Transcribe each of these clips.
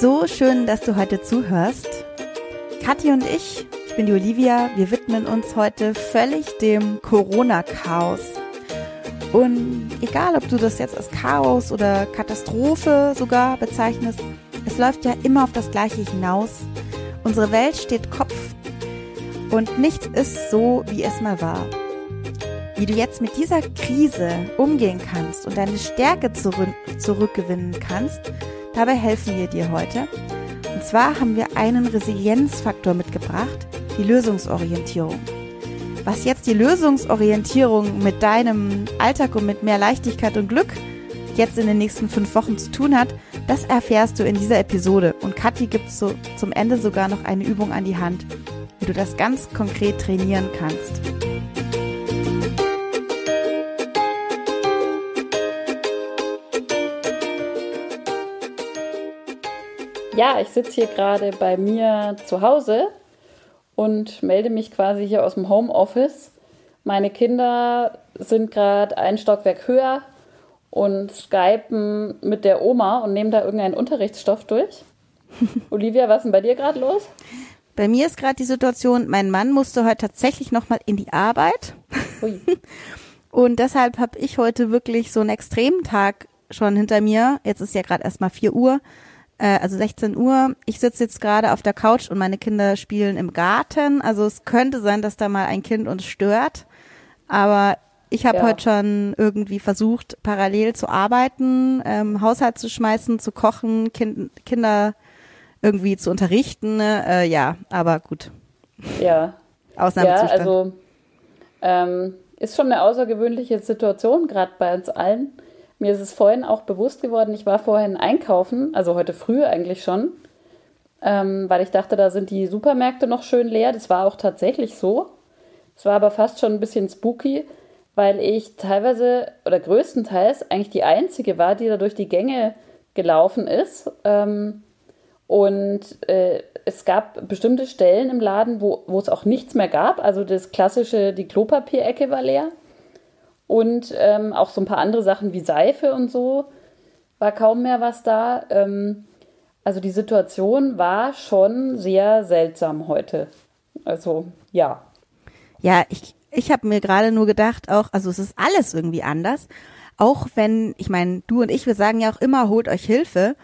So schön, dass du heute zuhörst. Kathi und ich, ich bin die Olivia, wir widmen uns heute völlig dem Corona-Chaos. Und egal, ob du das jetzt als Chaos oder Katastrophe sogar bezeichnest, es läuft ja immer auf das Gleiche hinaus. Unsere Welt steht Kopf und nichts ist so, wie es mal war. Wie du jetzt mit dieser Krise umgehen kannst und deine Stärke zurück zurückgewinnen kannst, dabei helfen wir dir heute. Und zwar haben wir einen Resilienzfaktor mitgebracht, die Lösungsorientierung. Was jetzt die Lösungsorientierung mit deinem Alltag und mit mehr Leichtigkeit und Glück jetzt in den nächsten fünf Wochen zu tun hat, das erfährst du in dieser Episode. Und Kathi gibt so zum Ende sogar noch eine Übung an die Hand, wie du das ganz konkret trainieren kannst. Ja, ich sitze hier gerade bei mir zu Hause und melde mich quasi hier aus dem Homeoffice. Meine Kinder sind gerade ein Stockwerk höher und skypen mit der Oma und nehmen da irgendeinen Unterrichtsstoff durch. Olivia, was ist denn bei dir gerade los? Bei mir ist gerade die Situation, mein Mann musste heute tatsächlich nochmal in die Arbeit. Ui. Und deshalb habe ich heute wirklich so einen extremen Tag schon hinter mir. Jetzt ist ja gerade erst mal 4 Uhr, äh, also 16 Uhr. Ich sitze jetzt gerade auf der Couch und meine Kinder spielen im Garten. Also es könnte sein, dass da mal ein Kind uns stört. Aber ich habe ja. heute schon irgendwie versucht, parallel zu arbeiten, ähm, Haushalt zu schmeißen, zu kochen, kind, Kinder irgendwie zu unterrichten. Äh, ja, aber gut. Ja. Ausnahmezustand. Ja, also ähm, ist schon eine außergewöhnliche Situation, gerade bei uns allen. Mir ist es vorhin auch bewusst geworden, ich war vorhin einkaufen, also heute früh eigentlich schon, ähm, weil ich dachte, da sind die Supermärkte noch schön leer. Das war auch tatsächlich so. Es war aber fast schon ein bisschen spooky, weil ich teilweise oder größtenteils eigentlich die Einzige war, die da durch die Gänge gelaufen ist. Ähm, und äh, es gab bestimmte Stellen im Laden, wo, wo es auch nichts mehr gab. Also das klassische, die Klopapierecke war leer. Und ähm, auch so ein paar andere Sachen wie Seife und so war kaum mehr was da. Ähm, also die Situation war schon sehr seltsam heute. Also ja. Ja, ich, ich habe mir gerade nur gedacht, auch, also es ist alles irgendwie anders. Auch wenn, ich meine, du und ich, wir sagen ja auch immer, holt euch Hilfe.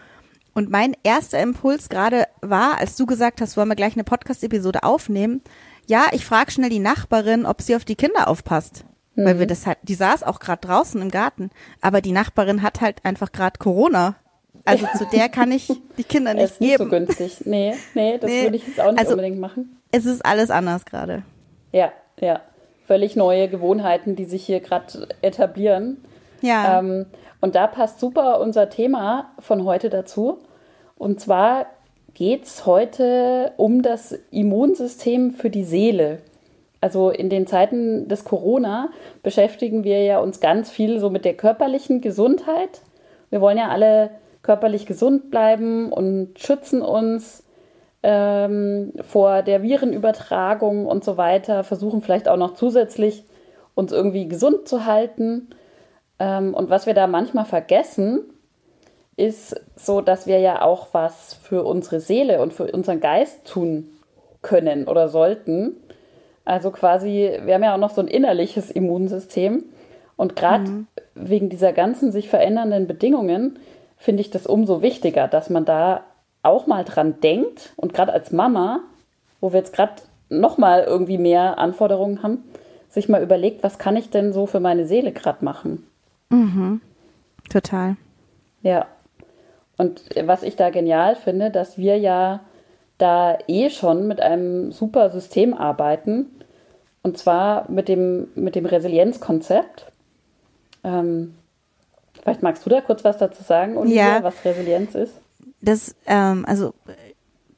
Und mein erster Impuls gerade war, als du gesagt hast, wollen wir gleich eine Podcast-Episode aufnehmen. Ja, ich frage schnell die Nachbarin, ob sie auf die Kinder aufpasst. Mhm. Weil wir mhm. das halt, die saß auch gerade draußen im Garten, aber die Nachbarin hat halt einfach gerade Corona. Also zu der kann ich die Kinder nicht ist nicht so günstig. Nee, nee, das nee. würde ich jetzt auch nicht also, unbedingt machen. Es ist alles anders gerade. Ja, ja. Völlig neue Gewohnheiten, die sich hier gerade etablieren. Ja. Ähm, und da passt super unser Thema von heute dazu. Und zwar geht es heute um das Immunsystem für die Seele also in den Zeiten des Corona beschäftigen wir ja uns ganz viel so mit der körperlichen Gesundheit. Wir wollen ja alle körperlich gesund bleiben und schützen uns ähm, vor der Virenübertragung und so weiter, versuchen vielleicht auch noch zusätzlich uns irgendwie gesund zu halten. Ähm, und was wir da manchmal vergessen, ist so, dass wir ja auch was für unsere Seele und für unseren Geist tun können oder sollten. Also quasi, wir haben ja auch noch so ein innerliches Immunsystem. Und gerade mhm. wegen dieser ganzen sich verändernden Bedingungen finde ich das umso wichtiger, dass man da auch mal dran denkt und gerade als Mama, wo wir jetzt gerade noch mal irgendwie mehr Anforderungen haben, sich mal überlegt, was kann ich denn so für meine Seele gerade machen? Mhm. Total. Ja. Und was ich da genial finde, dass wir ja da eh schon mit einem super System arbeiten, und zwar mit dem, mit dem Resilienzkonzept. Ähm, vielleicht magst du da kurz was dazu sagen, Olivia, ja. was Resilienz ist? Das, ähm, also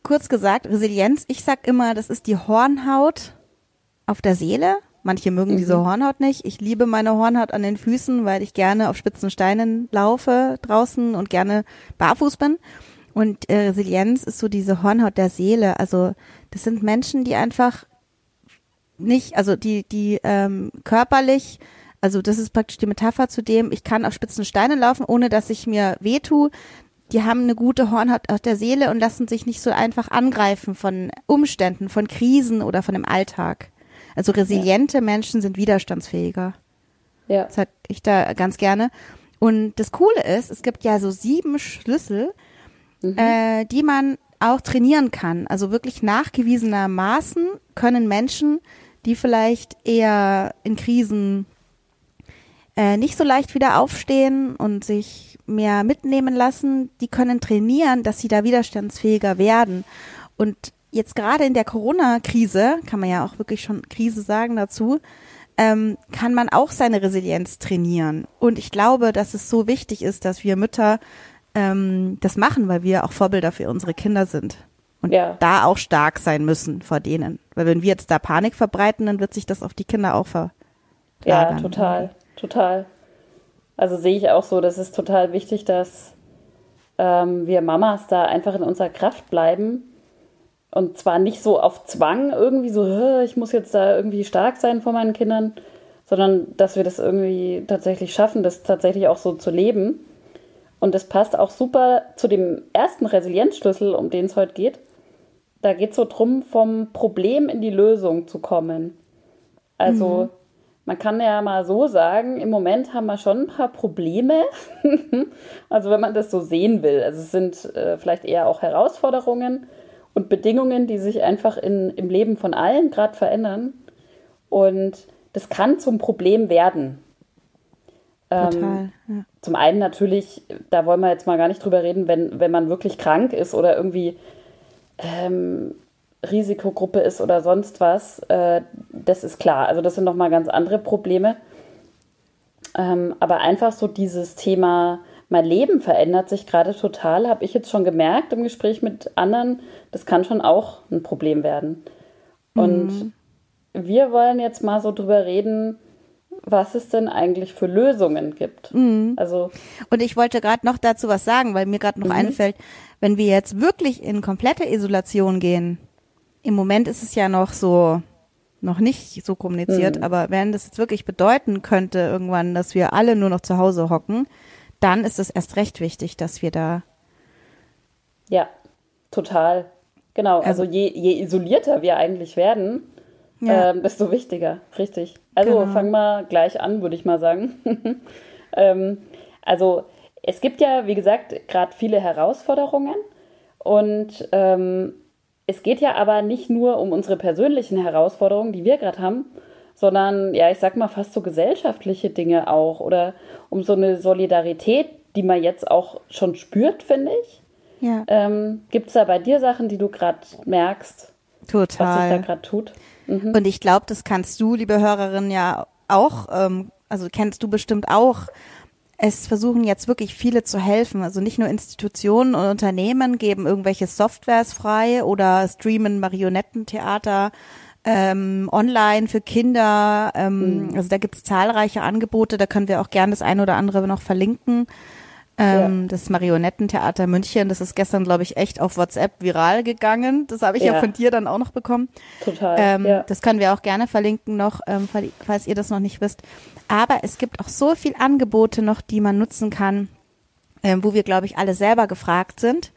kurz gesagt, Resilienz, ich sag immer, das ist die Hornhaut auf der Seele. Manche mögen mhm. diese Hornhaut nicht. Ich liebe meine Hornhaut an den Füßen, weil ich gerne auf spitzen Steinen laufe draußen und gerne barfuß bin. Und äh, Resilienz ist so diese Hornhaut der Seele. Also das sind Menschen, die einfach nicht, also die, die ähm, körperlich, also das ist praktisch die Metapher zu dem, ich kann auf spitzen Steine laufen, ohne dass ich mir wehtue. die haben eine gute Hornhaut auf der Seele und lassen sich nicht so einfach angreifen von Umständen, von Krisen oder von dem Alltag. Also resiliente ja. Menschen sind widerstandsfähiger. Ja. Das sag ich da ganz gerne. Und das Coole ist, es gibt ja so sieben Schlüssel, mhm. äh, die man auch trainieren kann. Also wirklich nachgewiesenermaßen können Menschen, die vielleicht eher in Krisen äh, nicht so leicht wieder aufstehen und sich mehr mitnehmen lassen, die können trainieren, dass sie da widerstandsfähiger werden. Und jetzt gerade in der Corona-Krise, kann man ja auch wirklich schon Krise sagen dazu, ähm, kann man auch seine Resilienz trainieren. Und ich glaube, dass es so wichtig ist, dass wir Mütter ähm, das machen, weil wir auch Vorbilder für unsere Kinder sind. Und ja. da auch stark sein müssen vor denen. Weil wenn wir jetzt da Panik verbreiten, dann wird sich das auf die Kinder auch ver. Ja, total, total. Also sehe ich auch so, das ist total wichtig, dass ähm, wir Mamas da einfach in unserer Kraft bleiben. Und zwar nicht so auf Zwang irgendwie so, ich muss jetzt da irgendwie stark sein vor meinen Kindern, sondern dass wir das irgendwie tatsächlich schaffen, das tatsächlich auch so zu leben. Und das passt auch super zu dem ersten Resilienzschlüssel, um den es heute geht. Da geht es so drum, vom Problem in die Lösung zu kommen. Also mhm. man kann ja mal so sagen, im Moment haben wir schon ein paar Probleme. also wenn man das so sehen will. Also es sind äh, vielleicht eher auch Herausforderungen und Bedingungen, die sich einfach in, im Leben von allen gerade verändern. Und das kann zum Problem werden. Ähm, Total, ja. Zum einen natürlich, da wollen wir jetzt mal gar nicht drüber reden, wenn, wenn man wirklich krank ist oder irgendwie ähm, Risikogruppe ist oder sonst was. Äh, das ist klar. Also das sind nochmal ganz andere Probleme. Ähm, aber einfach so dieses Thema, mein Leben verändert sich gerade total, habe ich jetzt schon gemerkt im Gespräch mit anderen, das kann schon auch ein Problem werden. Und mhm. wir wollen jetzt mal so drüber reden, was es denn eigentlich für Lösungen gibt. Mhm. Also und ich wollte gerade noch dazu was sagen, weil mir gerade noch mhm. einfällt, wenn wir jetzt wirklich in komplette Isolation gehen, im Moment ist es ja noch so noch nicht so kommuniziert, mhm. aber wenn das jetzt wirklich bedeuten könnte irgendwann, dass wir alle nur noch zu Hause hocken, dann ist es erst recht wichtig, dass wir da ja total genau. Also, also je, je isolierter wir eigentlich werden, ja. ähm, desto wichtiger, richtig. Also genau. fang mal gleich an, würde ich mal sagen. ähm, also es gibt ja, wie gesagt, gerade viele Herausforderungen und ähm, es geht ja aber nicht nur um unsere persönlichen Herausforderungen, die wir gerade haben, sondern ja, ich sag mal fast so gesellschaftliche Dinge auch oder um so eine Solidarität, die man jetzt auch schon spürt, finde ich. Ja. Ähm, Gibt es da bei dir Sachen, die du gerade merkst, Total. was sich da gerade tut? Mhm. Und ich glaube, das kannst du, liebe Hörerin, ja auch, ähm, also kennst du bestimmt auch. Es versuchen jetzt wirklich viele zu helfen. Also nicht nur Institutionen und Unternehmen geben irgendwelche Softwares frei oder streamen Marionettentheater ähm, online für Kinder. Ähm, mhm. Also da gibt es zahlreiche Angebote. Da können wir auch gerne das eine oder andere noch verlinken. Ähm, ja. Das Marionettentheater München, das ist gestern, glaube ich, echt auf WhatsApp viral gegangen. Das habe ich ja. ja. von dir dann auch noch bekommen. Total. Ähm, ja. Das können wir auch gerne verlinken noch, ähm, falls ihr das noch nicht wisst. Aber es gibt auch so viel Angebote noch, die man nutzen kann, ähm, wo wir, glaube ich, alle selber gefragt sind.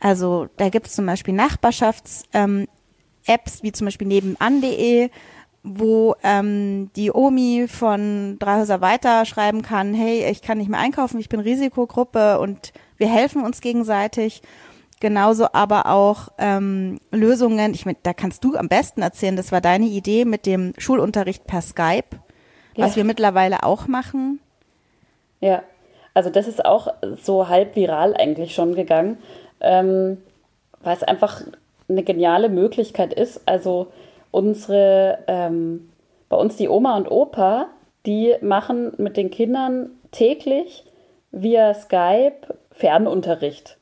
Also da gibt es zum Beispiel Nachbarschafts- ähm, wie zum Beispiel nebenan.de, wo ähm, die Omi von drei Häuser weiter schreiben kann, hey, ich kann nicht mehr einkaufen, ich bin Risikogruppe und wir helfen uns gegenseitig. Genauso aber auch ähm, Lösungen, ich meine, da kannst du am besten erzählen, das war deine Idee mit dem Schulunterricht per Skype, ja. was wir mittlerweile auch machen. Ja, also das ist auch so halb viral eigentlich schon gegangen, ähm, weil es einfach eine geniale Möglichkeit ist. Also unsere, ähm, bei uns die Oma und Opa, die machen mit den Kindern täglich via Skype Fernunterricht.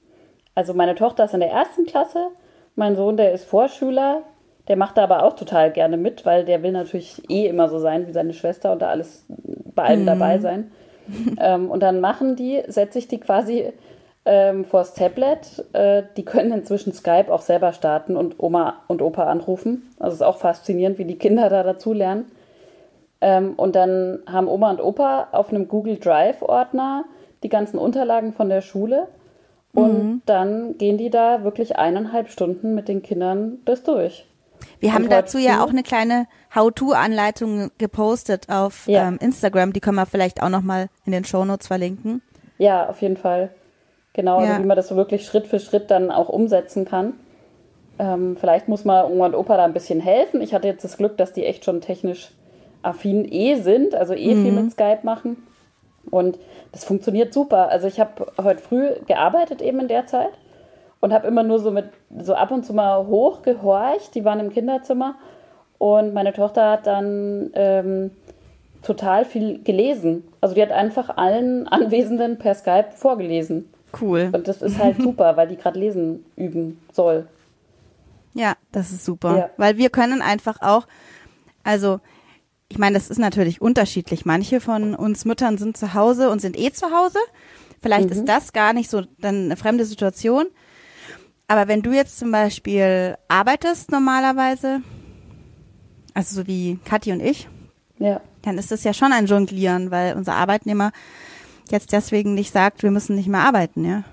Also meine Tochter ist in der ersten Klasse, mein Sohn, der ist Vorschüler, der macht da aber auch total gerne mit, weil der will natürlich eh immer so sein wie seine Schwester und da alles bei allem mhm. dabei sein. ähm, und dann machen die, setze ich die quasi ähm, vors Tablet. Äh, die können inzwischen Skype auch selber starten und Oma und Opa anrufen. Also es ist auch faszinierend, wie die Kinder da dazulernen. Ähm, und dann haben Oma und Opa auf einem Google Drive-Ordner die ganzen Unterlagen von der Schule. Und mhm. dann gehen die da wirklich eineinhalb Stunden mit den Kindern bis durch. Wir haben dazu ja auch eine kleine How-To-Anleitung gepostet auf ja. ähm, Instagram. Die können wir vielleicht auch nochmal in den Shownotes verlinken. Ja, auf jeden Fall. Genau, also ja. also wie man das so wirklich Schritt für Schritt dann auch umsetzen kann. Ähm, vielleicht muss mal Oma und Opa da ein bisschen helfen. Ich hatte jetzt das Glück, dass die echt schon technisch affin eh sind, also eh mhm. viel mit Skype machen. Und das funktioniert super. Also ich habe heute früh gearbeitet eben in der Zeit und habe immer nur so mit so ab und zu mal hochgehorcht. Die waren im Kinderzimmer und meine Tochter hat dann ähm, total viel gelesen. Also die hat einfach allen Anwesenden per Skype vorgelesen. Cool. Und das ist halt super, weil die gerade lesen üben soll. Ja, das ist super. Ja. Weil wir können einfach auch, also ich meine, das ist natürlich unterschiedlich. Manche von uns Müttern sind zu Hause und sind eh zu Hause. Vielleicht mhm. ist das gar nicht so dann eine fremde Situation. Aber wenn du jetzt zum Beispiel arbeitest normalerweise, also so wie Kathi und ich, ja. dann ist das ja schon ein Jonglieren, weil unser Arbeitnehmer jetzt deswegen nicht sagt, wir müssen nicht mehr arbeiten, ja.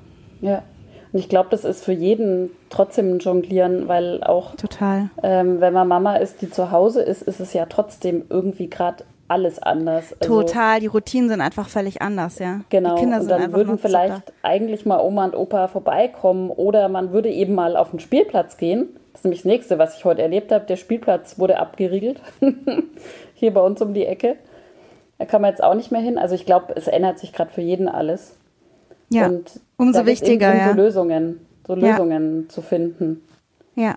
Ja. Und ich glaube, das ist für jeden trotzdem ein Jonglieren, weil auch, Total. Ähm, wenn man Mama ist, die zu Hause ist, ist es ja trotzdem irgendwie gerade alles anders. Also, Total, die Routinen sind einfach völlig anders, ja. Genau, die Kinder und dann würden vielleicht super. eigentlich mal Oma und Opa vorbeikommen oder man würde eben mal auf den Spielplatz gehen. Das ist nämlich das Nächste, was ich heute erlebt habe. Der Spielplatz wurde abgeriegelt, hier bei uns um die Ecke. Da kann man jetzt auch nicht mehr hin. Also ich glaube, es ändert sich gerade für jeden alles. Ja, und umso wichtiger, um ja. So Lösungen, so Lösungen ja. zu finden. Ja.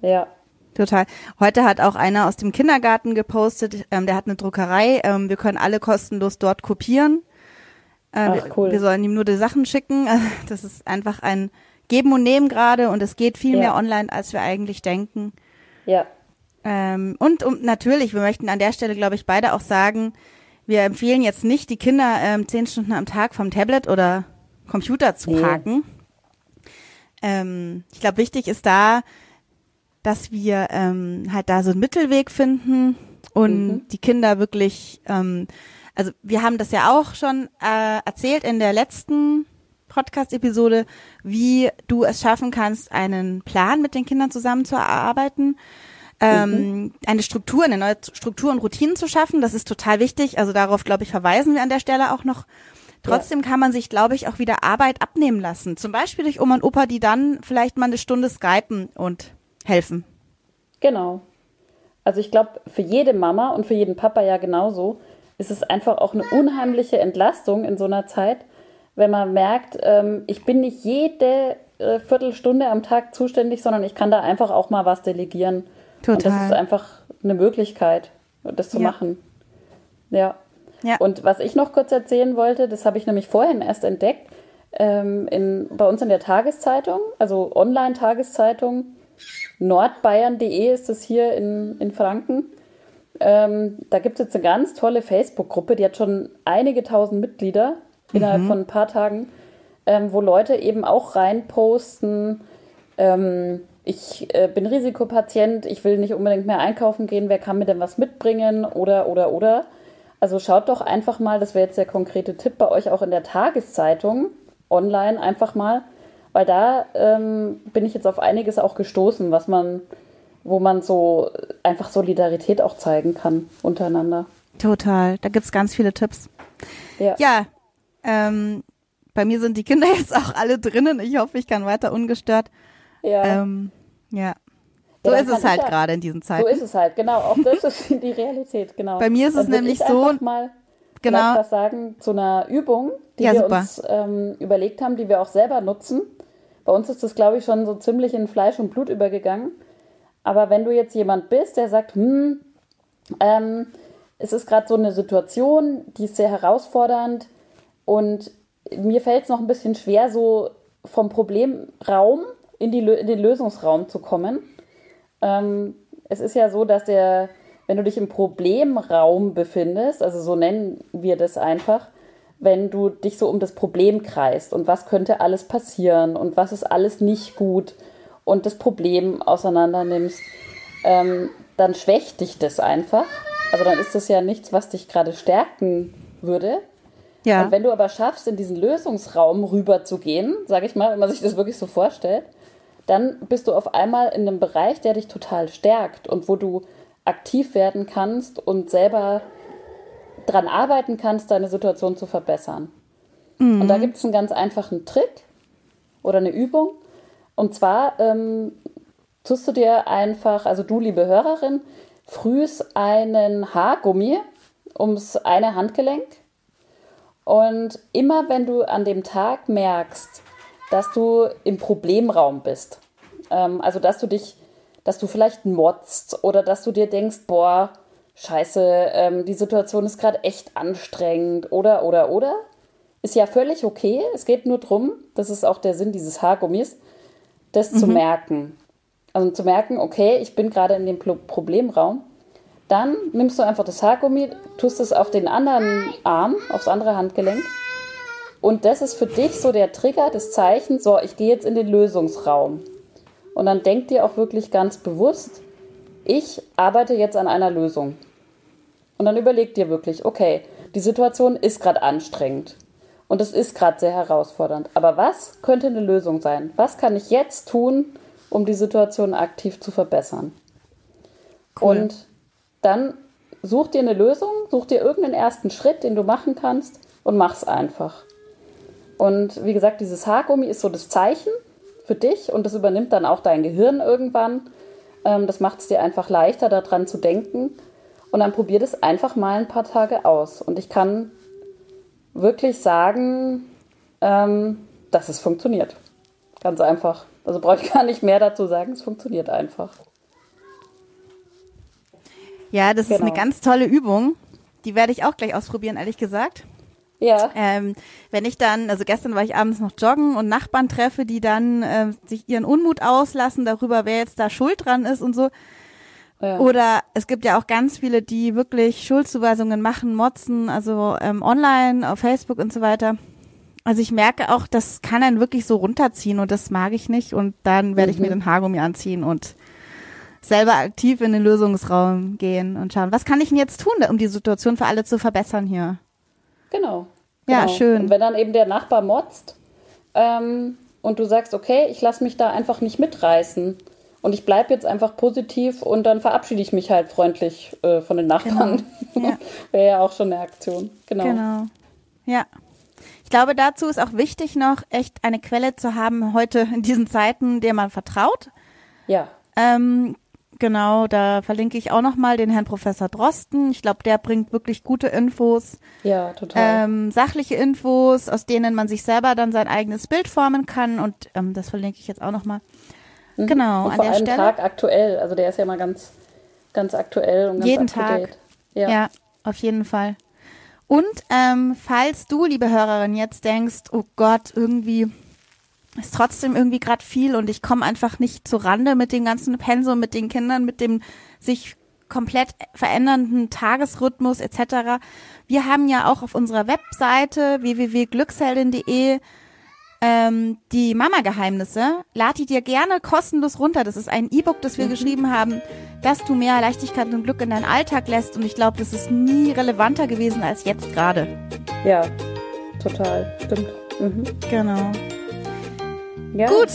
Ja. Total. Heute hat auch einer aus dem Kindergarten gepostet, ähm, der hat eine Druckerei, ähm, wir können alle kostenlos dort kopieren. Äh, Ach, cool. Wir sollen ihm nur die Sachen schicken. Das ist einfach ein Geben und Nehmen gerade und es geht viel ja. mehr online, als wir eigentlich denken. Ja. Ähm, und um, natürlich, wir möchten an der Stelle, glaube ich, beide auch sagen, wir empfehlen jetzt nicht, die Kinder ähm, zehn Stunden am Tag vom Tablet oder Computer zu parken. Ähm, ich glaube, wichtig ist da, dass wir ähm, halt da so einen Mittelweg finden und mhm. die Kinder wirklich, ähm, also wir haben das ja auch schon äh, erzählt in der letzten Podcast-Episode, wie du es schaffen kannst, einen Plan mit den Kindern zusammen zu erarbeiten ähm, mhm. eine Struktur, eine neue Struktur und Routinen zu schaffen. Das ist total wichtig. Also darauf, glaube ich, verweisen wir an der Stelle auch noch. Trotzdem ja. kann man sich, glaube ich, auch wieder Arbeit abnehmen lassen. Zum Beispiel durch Oma und Opa, die dann vielleicht mal eine Stunde skypen und helfen. Genau. Also ich glaube, für jede Mama und für jeden Papa ja genauso ist es einfach auch eine unheimliche Entlastung in so einer Zeit, wenn man merkt, ähm, ich bin nicht jede äh, Viertelstunde am Tag zuständig, sondern ich kann da einfach auch mal was delegieren Total. Und das ist einfach eine Möglichkeit, das zu ja. machen. Ja. ja. Und was ich noch kurz erzählen wollte, das habe ich nämlich vorhin erst entdeckt, ähm, in, bei uns in der Tageszeitung, also Online-Tageszeitung, nordbayern.de ist es hier in, in Franken. Ähm, da gibt es jetzt eine ganz tolle Facebook-Gruppe, die hat schon einige tausend Mitglieder innerhalb mhm. von ein paar Tagen, ähm, wo Leute eben auch reinposten, ähm, ich äh, bin Risikopatient, ich will nicht unbedingt mehr einkaufen gehen, wer kann mir denn was mitbringen oder, oder, oder. Also schaut doch einfach mal, das wäre jetzt der konkrete Tipp bei euch auch in der Tageszeitung online einfach mal, weil da ähm, bin ich jetzt auf einiges auch gestoßen, was man, wo man so einfach Solidarität auch zeigen kann untereinander. Total, da gibt es ganz viele Tipps. Ja, ja ähm, bei mir sind die Kinder jetzt auch alle drinnen. Ich hoffe, ich kann weiter ungestört ja. Ähm, ja. So ja, ist es halt gerade in diesen Zeiten. So ist es halt, genau. Auch das ist die Realität, genau. Bei mir ist es nämlich so. mal genau. was sagen zu einer Übung, die ja, wir super. uns ähm, überlegt haben, die wir auch selber nutzen. Bei uns ist das, glaube ich, schon so ziemlich in Fleisch und Blut übergegangen. Aber wenn du jetzt jemand bist, der sagt, hm, ähm, es ist gerade so eine Situation, die ist sehr herausfordernd und mir fällt es noch ein bisschen schwer, so vom Problemraum in, die, in den Lösungsraum zu kommen. Ähm, es ist ja so, dass der, wenn du dich im Problemraum befindest, also so nennen wir das einfach, wenn du dich so um das Problem kreist und was könnte alles passieren und was ist alles nicht gut und das Problem auseinander nimmst, ähm, dann schwächt dich das einfach. Also dann ist das ja nichts, was dich gerade stärken würde. Ja. Und wenn du aber schaffst, in diesen Lösungsraum rüber zu gehen, sage ich mal, wenn man sich das wirklich so vorstellt, dann bist du auf einmal in einem Bereich, der dich total stärkt und wo du aktiv werden kannst und selber dran arbeiten kannst, deine Situation zu verbessern. Mhm. Und da gibt es einen ganz einfachen Trick oder eine Übung. Und zwar ähm, tust du dir einfach, also du, liebe Hörerin, frühst einen Haargummi ums eine Handgelenk. Und immer wenn du an dem Tag merkst, dass du im Problemraum bist, ähm, also dass du dich, dass du vielleicht motzt oder dass du dir denkst, boah, scheiße, ähm, die Situation ist gerade echt anstrengend oder, oder, oder, ist ja völlig okay. Es geht nur darum, das ist auch der Sinn dieses Haargummis, das mhm. zu merken. Also zu merken, okay, ich bin gerade in dem Problemraum. Dann nimmst du einfach das Haargummi, tust es auf den anderen Arm, aufs andere Handgelenk. Und das ist für dich so der Trigger, das Zeichen, so, ich gehe jetzt in den Lösungsraum. Und dann denk dir auch wirklich ganz bewusst, ich arbeite jetzt an einer Lösung. Und dann überleg dir wirklich, okay, die Situation ist gerade anstrengend. Und es ist gerade sehr herausfordernd. Aber was könnte eine Lösung sein? Was kann ich jetzt tun, um die Situation aktiv zu verbessern? Cool. Und dann such dir eine Lösung, such dir irgendeinen ersten Schritt, den du machen kannst und mach's einfach. Und wie gesagt, dieses Haargummi ist so das Zeichen für dich und das übernimmt dann auch dein Gehirn irgendwann. Ähm, das macht es dir einfach leichter, daran zu denken. Und dann probier das einfach mal ein paar Tage aus. Und ich kann wirklich sagen, ähm, dass es funktioniert. Ganz einfach. Also brauche ich gar nicht mehr dazu sagen, es funktioniert einfach. Ja, das genau. ist eine genau. ganz tolle Übung. Die werde ich auch gleich ausprobieren, ehrlich gesagt. Ja. Ähm, wenn ich dann, also gestern war ich abends noch joggen und Nachbarn treffe, die dann äh, sich ihren Unmut auslassen darüber, wer jetzt da schuld dran ist und so. Ja. Oder es gibt ja auch ganz viele, die wirklich Schuldzuweisungen machen, motzen, also ähm, online, auf Facebook und so weiter. Also ich merke auch, das kann einen wirklich so runterziehen und das mag ich nicht. Und dann werde mhm. ich mir mhm. den Haargummi anziehen und selber aktiv in den Lösungsraum gehen und schauen, was kann ich denn jetzt tun, um die Situation für alle zu verbessern hier? Genau. Ja, genau. schön. Und wenn dann eben der Nachbar motzt ähm, und du sagst, okay, ich lasse mich da einfach nicht mitreißen und ich bleibe jetzt einfach positiv und dann verabschiede ich mich halt freundlich äh, von den Nachbarn. Genau. Ja. Wäre ja auch schon eine Aktion. Genau. Genau. Ja. Ich glaube, dazu ist auch wichtig noch, echt eine Quelle zu haben heute in diesen Zeiten, der man vertraut. Ja. Ähm, Genau, da verlinke ich auch nochmal den Herrn Professor Drosten. Ich glaube, der bringt wirklich gute Infos. Ja, total. Ähm, sachliche Infos, aus denen man sich selber dann sein eigenes Bild formen kann. Und ähm, das verlinke ich jetzt auch nochmal. Mhm. Genau, und an vor der allem Stelle. Tag aktuell. Also der ist ja mal ganz, ganz aktuell und ganz Jeden Tag. Ja. ja, auf jeden Fall. Und ähm, falls du, liebe Hörerin, jetzt denkst, oh Gott, irgendwie ist trotzdem irgendwie gerade viel und ich komme einfach nicht zu Rande mit dem ganzen Pensum, mit den Kindern, mit dem sich komplett verändernden Tagesrhythmus etc. Wir haben ja auch auf unserer Webseite www.glücksheldin.de ähm, die Mama-Geheimnisse. Lad die dir gerne kostenlos runter. Das ist ein E-Book, das wir mhm. geschrieben haben, dass du mehr Leichtigkeit und Glück in deinen Alltag lässt. Und ich glaube, das ist nie relevanter gewesen als jetzt gerade. Ja, total. Stimmt. Mhm. Genau. Ja. Gut,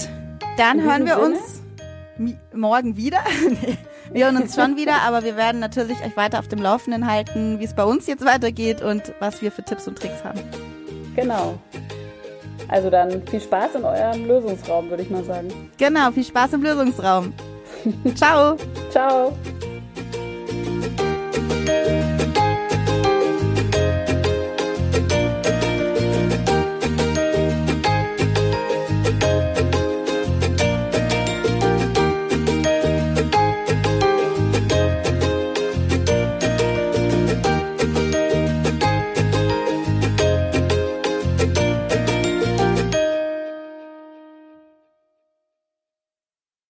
dann hören wir Sinne? uns morgen wieder. wir hören uns schon wieder, aber wir werden natürlich euch weiter auf dem Laufenden halten, wie es bei uns jetzt weitergeht und was wir für Tipps und Tricks haben. Genau. Also dann viel Spaß in eurem Lösungsraum, würde ich mal sagen. Genau, viel Spaß im Lösungsraum. Ciao. Ciao.